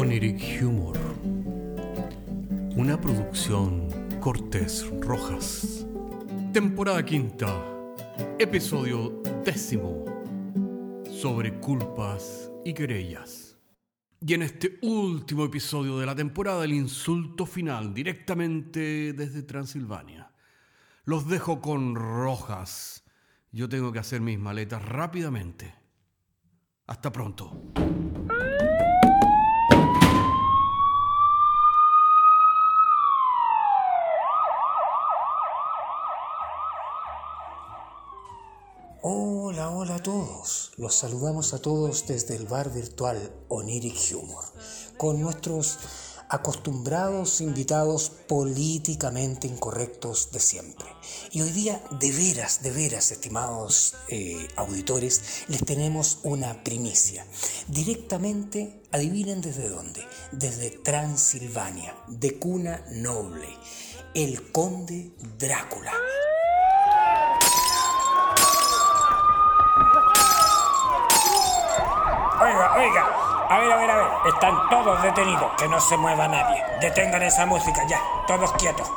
Oniric Humor. Una producción Cortés Rojas. Temporada quinta. Episodio décimo. Sobre culpas y querellas. Y en este último episodio de la temporada, el insulto final directamente desde Transilvania. Los dejo con Rojas. Yo tengo que hacer mis maletas rápidamente. Hasta pronto. Hola, a todos. Los saludamos a todos desde el bar virtual Oniric Humor, con nuestros acostumbrados invitados políticamente incorrectos de siempre. Y hoy día, de veras, de veras, estimados eh, auditores, les tenemos una primicia. Directamente, adivinen desde dónde, desde Transilvania, de cuna noble, el conde Drácula. Oiga, oiga, a ver, a ver, a ver, están todos detenidos, que no se mueva nadie. Detengan esa música ya, todos quietos.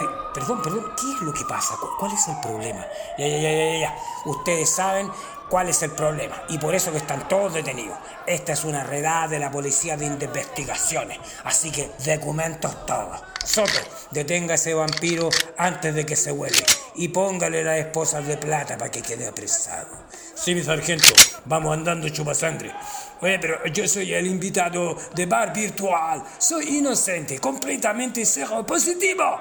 Eh, perdón, perdón, ¿qué es lo que pasa? ¿Cu- ¿Cuál es el problema? Ya, ya, ya, ya, ya. Ustedes saben cuál es el problema y por eso que están todos detenidos. Esta es una redada de la Policía de Investigaciones, así que documentos todos. Soto, detenga a ese vampiro antes de que se huele y póngale las esposas de plata para que quede apresado. Sí, mi sargento, vamos andando chupasangre. Oye, pero yo soy el invitado de bar virtual. Soy inocente, completamente cero positivo.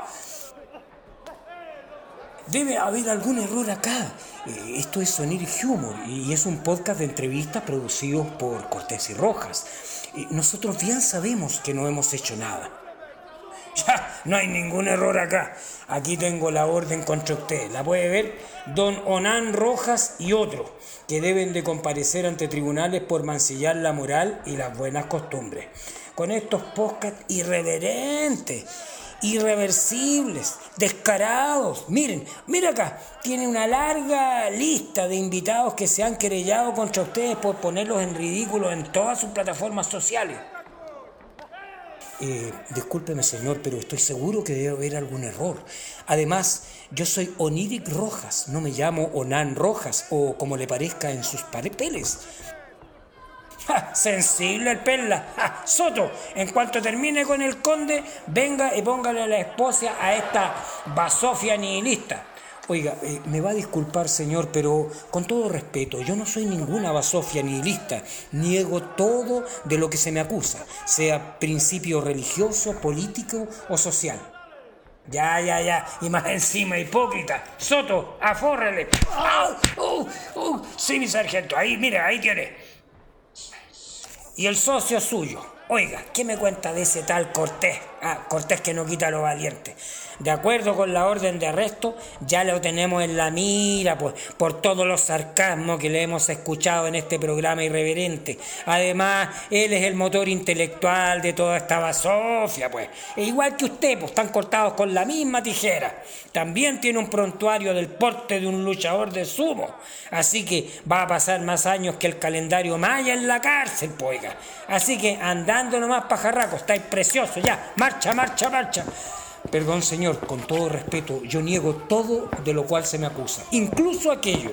Debe haber algún error acá. Eh, Esto es Sonir Humor y es un podcast de entrevistas producidos por Cortés y Rojas. Eh, Nosotros bien sabemos que no hemos hecho nada. Ya, no hay ningún error acá. Aquí tengo la orden contra usted. La puede ver don Onan Rojas y otros que deben de comparecer ante tribunales por mancillar la moral y las buenas costumbres. Con estos podcasts irreverentes, irreversibles, descarados. Miren, mira acá, tiene una larga lista de invitados que se han querellado contra ustedes por ponerlos en ridículo en todas sus plataformas sociales. Eh, discúlpeme, señor, pero estoy seguro que debe haber algún error. Además, yo soy Oniric Rojas, no me llamo Onan Rojas o como le parezca en sus papeles. Sensible el perla. Soto, en cuanto termine con el conde, venga y póngale la esposa a esta basofia nihilista. Oiga, eh, me va a disculpar, señor, pero con todo respeto, yo no soy ninguna basofia nihilista. Niego todo de lo que se me acusa, sea principio religioso, político o social. Ya, ya, ya. Y más encima, hipócrita. Soto, afórrele. Sí, mi sargento. Ahí, mire, ahí tiene. Y el socio suyo. Oiga, ¿qué me cuenta de ese tal Cortés? Ah, Cortés que no quita lo valiente. De acuerdo con la orden de arresto, ya lo tenemos en la mira, pues, por todos los sarcasmos que le hemos escuchado en este programa irreverente. Además, él es el motor intelectual de toda esta basofia, pues. E igual que usted, pues, están cortados con la misma tijera. También tiene un prontuario del porte de un luchador de sumo. Así que va a pasar más años que el calendario maya en la cárcel, pues, oiga. Así que andando nomás pajarraco, estáis preciosos, ya. Marcha, marcha, marcha. Perdón, señor, con todo respeto, yo niego todo de lo cual se me acusa, incluso aquello.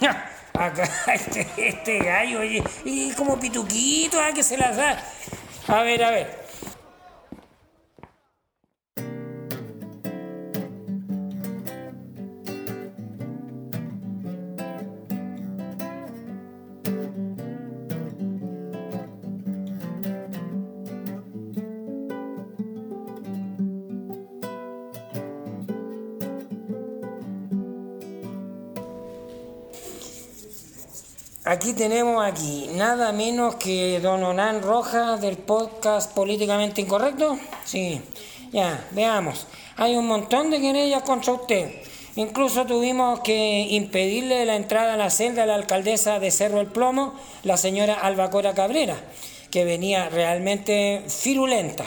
Ja, Acá este, este gallo, oye, y como pituquito, ah, que se las da. A ver, a ver. Aquí tenemos aquí nada menos que don Onan Rojas del podcast Políticamente Incorrecto. Sí, ya, veamos. Hay un montón de querellas contra usted. Incluso tuvimos que impedirle la entrada a la celda a la alcaldesa de Cerro el Plomo, la señora Albacora Cabrera, que venía realmente firulenta.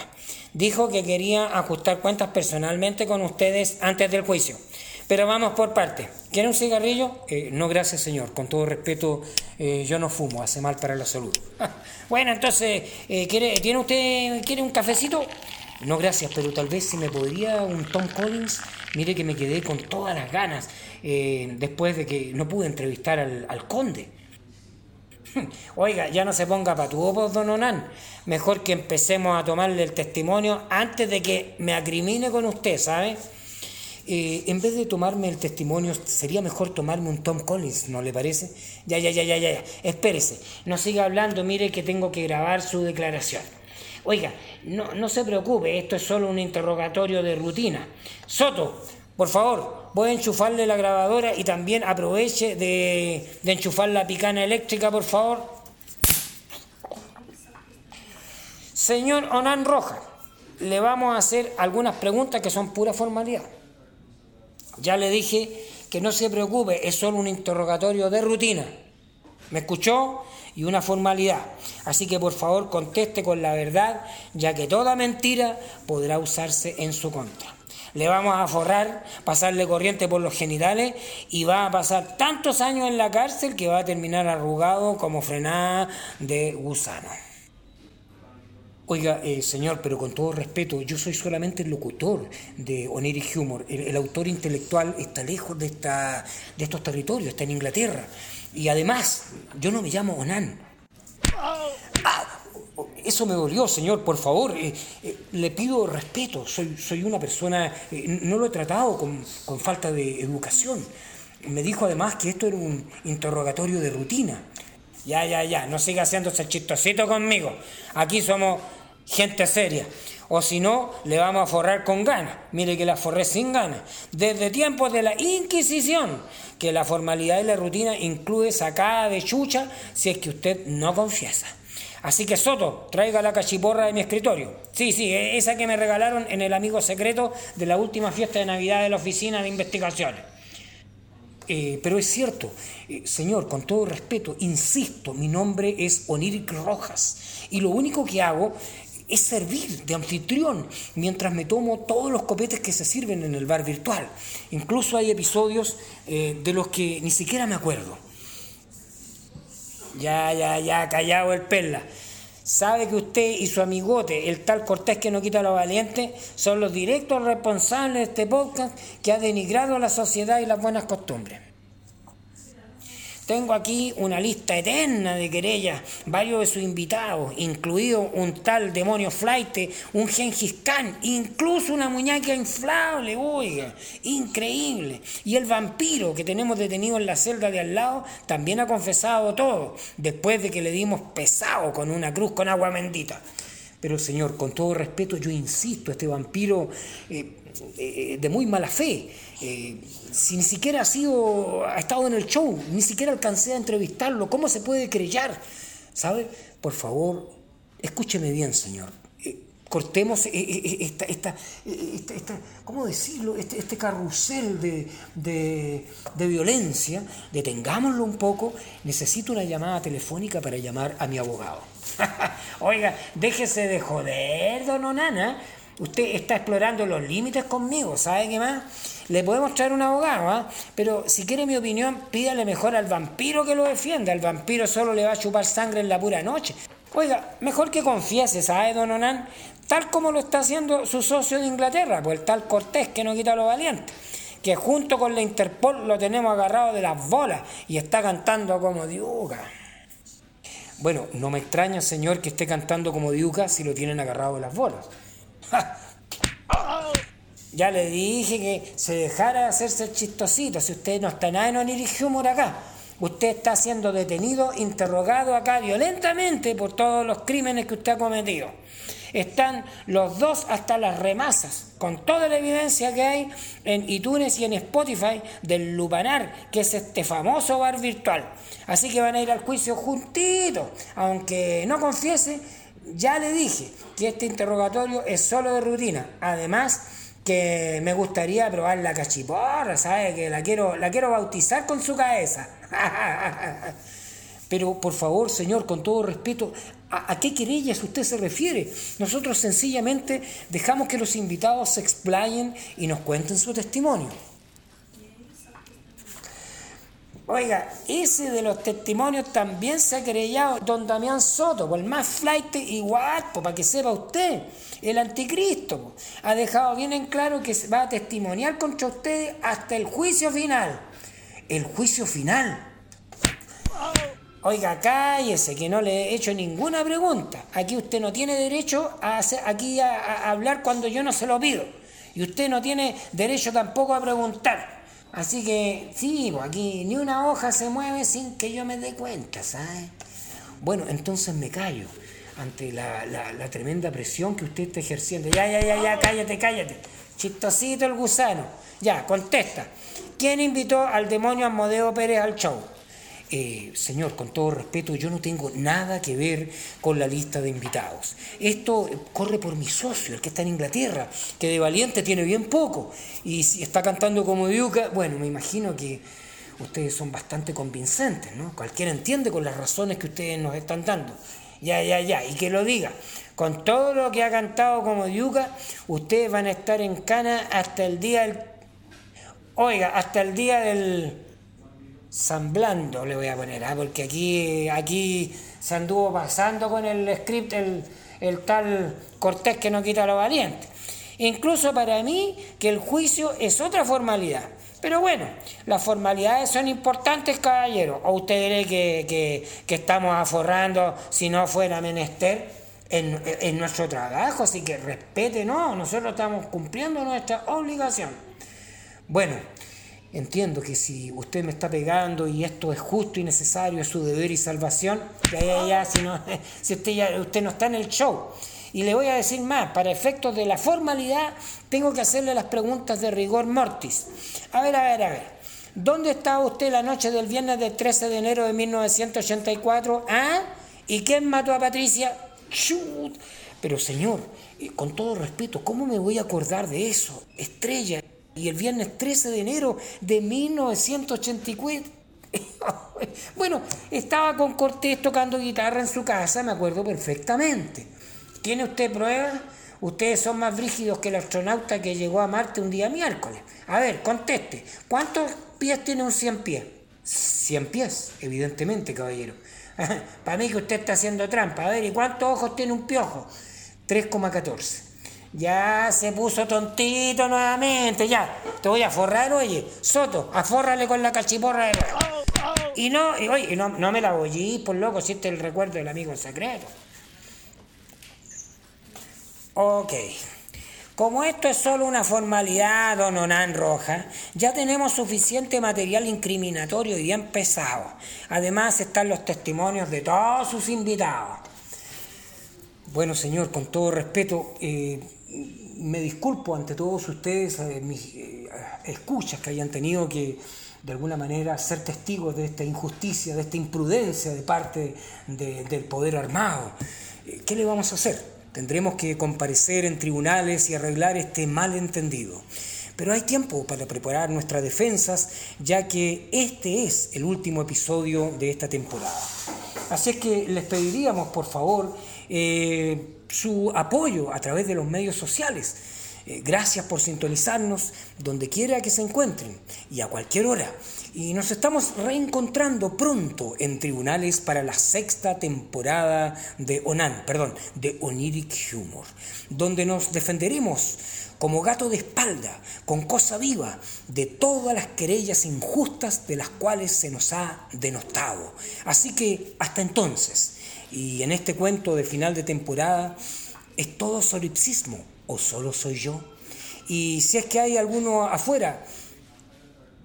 Dijo que quería ajustar cuentas personalmente con ustedes antes del juicio. Pero vamos por parte. ¿Quiere un cigarrillo? Eh, no, gracias, señor. Con todo respeto, eh, yo no fumo, hace mal para la salud. bueno, entonces, eh, ¿quiere, ¿tiene usted quiere un cafecito? No, gracias, pero tal vez si me podría un Tom Collins. Mire que me quedé con todas las ganas después de que no pude entrevistar al, conde. Oiga, ya no se ponga voz, don Onan. Mejor que empecemos a tomarle el testimonio antes de que me acrimine con usted, ¿sabe? Eh, en vez de tomarme el testimonio, sería mejor tomarme un Tom Collins, ¿no le parece? Ya, ya, ya, ya, ya, espérese, no siga hablando, mire que tengo que grabar su declaración. Oiga, no, no se preocupe, esto es solo un interrogatorio de rutina. Soto, por favor, voy a enchufarle la grabadora y también aproveche de, de enchufar la picana eléctrica, por favor. Señor Onan Roja, le vamos a hacer algunas preguntas que son pura formalidad. Ya le dije que no se preocupe, es solo un interrogatorio de rutina. ¿Me escuchó? Y una formalidad. Así que por favor conteste con la verdad, ya que toda mentira podrá usarse en su contra. Le vamos a forrar, pasarle corriente por los genitales y va a pasar tantos años en la cárcel que va a terminar arrugado como frenada de gusano. Oiga, eh, señor, pero con todo respeto, yo soy solamente el locutor de Oniric Humor. El, autor intelectual está lejos de, esta, de estos territorios, está en Inglaterra. Y además, yo no me llamo Onan. Ah, eso me dolió, señor, por favor. Eh, eh, le pido respeto. Soy, soy una persona, no lo he tratado con, con falta de educación. Me dijo además que esto era un interrogatorio de rutina. Ya, ya, ya, no siga haciéndose chistosito conmigo. Aquí somos gente seria. O si no, le vamos a forrar con ganas. Mire que la forré sin ganas. Desde tiempos de la Inquisición, que la formalidad y la rutina incluye sacada de chucha si es que usted no confiesa. Así que Soto, traiga la cachiporra de mi escritorio. Sí, sí, e-, esa que me regalaron en el amigo secreto de la última fiesta de Navidad de la Oficina de Investigaciones. Eh, pero es cierto, eh, señor, con todo respeto, insisto, mi nombre es Oniric Rojas y lo único que hago es servir de anfitrión mientras me tomo todos los copetes que se sirven en el bar virtual. Incluso hay episodios eh, de los que ni siquiera me acuerdo. Ya, ya, ya, callado el perla. Sabe que usted y su amigote, el tal Cortés que no quita lo valiente, son los directos responsables de este podcast que ha denigrado la sociedad y las buenas costumbres. Tengo aquí una lista eterna de querellas, varios de sus invitados, incluido un tal demonio flight, un Gengis Khan, incluso una muñeca inflable, oiga, increíble. Y el vampiro que tenemos detenido en la celda de al lado también ha confesado todo, después de que le dimos pesado con una cruz con agua bendita. Pero señor, con todo respeto, yo insisto, este vampiro eh, eh, de muy mala fe, eh, si ni siquiera ha sido, ha estado en el show, ni siquiera alcancé a entrevistarlo, ¿cómo se puede creyar? ¿Sabe? Por favor, escúcheme bien, señor. Eh, cortemos esta, esta, esta, ¿cómo decirlo? Este, este carrusel de, de, de, violencia, detengámoslo un poco. Necesito una llamada telefónica para llamar a mi abogado. Oiga, déjese de joder, don Onana. Usted está explorando los límites conmigo, ¿sabe qué más? Le podemos traer un abogado, ¿ah? pero si quiere mi opinión, pídale mejor al vampiro que lo defienda. El vampiro solo le va a chupar sangre en la pura noche. Oiga, mejor que confiese, ¿sabe, don Onan? Tal como lo está haciendo su socio de Inglaterra, pues el tal Cortés que no quita lo valiente que junto con la Interpol lo tenemos agarrado de las bolas y está cantando como diuca. Bueno, no me extraña, señor, que esté cantando como diuca si lo tienen agarrado de las bolas. Ya le dije que se dejara de hacerse el chistosito. Si usted no está nada en Oniric Humor acá. Usted está siendo detenido, interrogado acá violentamente por todos los crímenes que usted ha cometido. Están los dos hasta las remasas, con toda la evidencia que hay en iTunes y en Spotify del Lupanar, que es este famoso bar virtual. Así que van a ir al juicio juntitos, aunque no confiese ya le dije que este interrogatorio es solo de rutina. Además, que me gustaría probar la cachiporra, ¿sabe? Que la quiero, la quiero bautizar con su cabeza. Pero por favor, señor, con todo respeto, ¿a, ¿a, qué querellas usted se refiere? Nosotros sencillamente dejamos que los invitados se explayen y nos cuenten su testimonio. Oiga, ese de los testimonios también se ha querellado don Damián Soto, por el más flight igual, para que sepa usted. El anticristo ha dejado bien en claro que va a testimoniar contra ustedes hasta el juicio final. El juicio final. Oiga, cállese, que no le he hecho ninguna pregunta. Aquí usted no tiene derecho a, hacer, aquí a hablar cuando yo no se lo pido. Y usted no tiene derecho tampoco a preguntar. Así que, sí, pues aquí ni una hoja se mueve sin que yo me dé cuenta, ¿sabes? Bueno, entonces me callo ante la, la, tremenda presión que usted está ejerciendo. Ya, ya, ya, ya, cállate, cállate. Chistosito el gusano. Ya, contesta. ¿Quién invitó al demonio Amodeo Pérez al show? Eh, señor, con todo respeto, yo no tengo nada que ver con la lista de invitados. Esto corre por mi socio, el que está en Inglaterra, que de valiente tiene bien poco. Y si está cantando como Duca, bueno, me imagino que ustedes son bastante convincentes, ¿no? Cualquiera entiende con las razones que ustedes nos están dando. Ya, ya, ya, y que lo diga. Con todo lo que ha cantado como Duca, ustedes van a estar en Cana hasta el día del... Oiga, hasta el día del Blando le voy a poner, ¿ah? porque aquí, aquí se anduvo pasando con el script el, el tal Cortés que no quita lo valiente. Incluso para mí que el juicio es otra formalidad. Pero bueno, las formalidades son importantes, caballero. ¿O usted cree que, que, estamos aforrando si no fuera menester en, en, nuestro trabajo? Así que respete, no, nosotros estamos cumpliendo nuestra obligación. Bueno, Entiendo que si usted me está pegando y esto es justo y necesario, es su deber y salvación, ya, ya, ya, si, no, si usted, ya, usted no está en el show. Y le voy a decir más, para efectos de la formalidad, tengo que hacerle las preguntas de rigor mortis. A ver, a ver, a ver. ¿Dónde estaba usted la noche del viernes del 13 de enero de 1984? ¿Ah? ¿Y quién mató a Patricia? ¡Chut! Pero señor, con todo respeto, ¿cómo me voy a acordar de eso? Estrella. Y el viernes 13 de enero de 1984. bueno, estaba con Cortés tocando guitarra en su casa, me acuerdo perfectamente. ¿Tiene usted pruebas? Ustedes son más brígidos que el astronauta que llegó a Marte un día miércoles. A ver, conteste. ¿Cuántos pies tiene un 100 pies? 100 pies, evidentemente, caballero. Para mí que usted está haciendo trampa. A ver, ¿y cuántos ojos tiene un piojo? 3,14. Ya se puso tontito nuevamente, ya. Te voy a forrar, oye. Soto, afórrale con la cachiporra de Y no, y, oye, no, no me la voy por loco, si este es el recuerdo del amigo secreto. Ok. Como esto es solo una formalidad, don Onan Roja, ya tenemos suficiente material incriminatorio y bien pesado. Además están los testimonios de todos sus invitados. Bueno, señor, con todo respeto, eh, me disculpo ante todos ustedes, eh, mis eh, escuchas que hayan tenido que de alguna manera ser testigos de esta injusticia, de esta imprudencia de parte del poder armado. Eh, ¿Qué le vamos a hacer? Tendremos que comparecer en tribunales y arreglar este malentendido. Pero hay tiempo para preparar nuestras defensas, ya que este es el último episodio de esta temporada. Así es que les pediríamos, por favor, su apoyo a través de los medios sociales. Eh, gracias por sintonizarnos donde quiera que se encuentren y a cualquier hora. Y nos estamos reencontrando pronto en tribunales para la sexta temporada de Onan, perdón, de Oniric Humor, donde nos defenderemos como gato de espalda, con cosa viva, de todas las querellas injustas de las cuales se nos ha denostado. Así que hasta entonces. Y en este cuento de final de temporada, ¿es todo solipsismo o solo soy yo? Y si es que hay alguno afuera,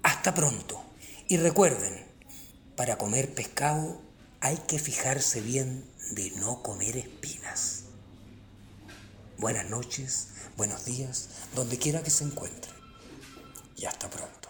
hasta pronto. Y recuerden, para comer pescado hay que fijarse bien de no comer espinas. Buenas noches, buenos días, donde quiera que se encuentren. Y hasta pronto.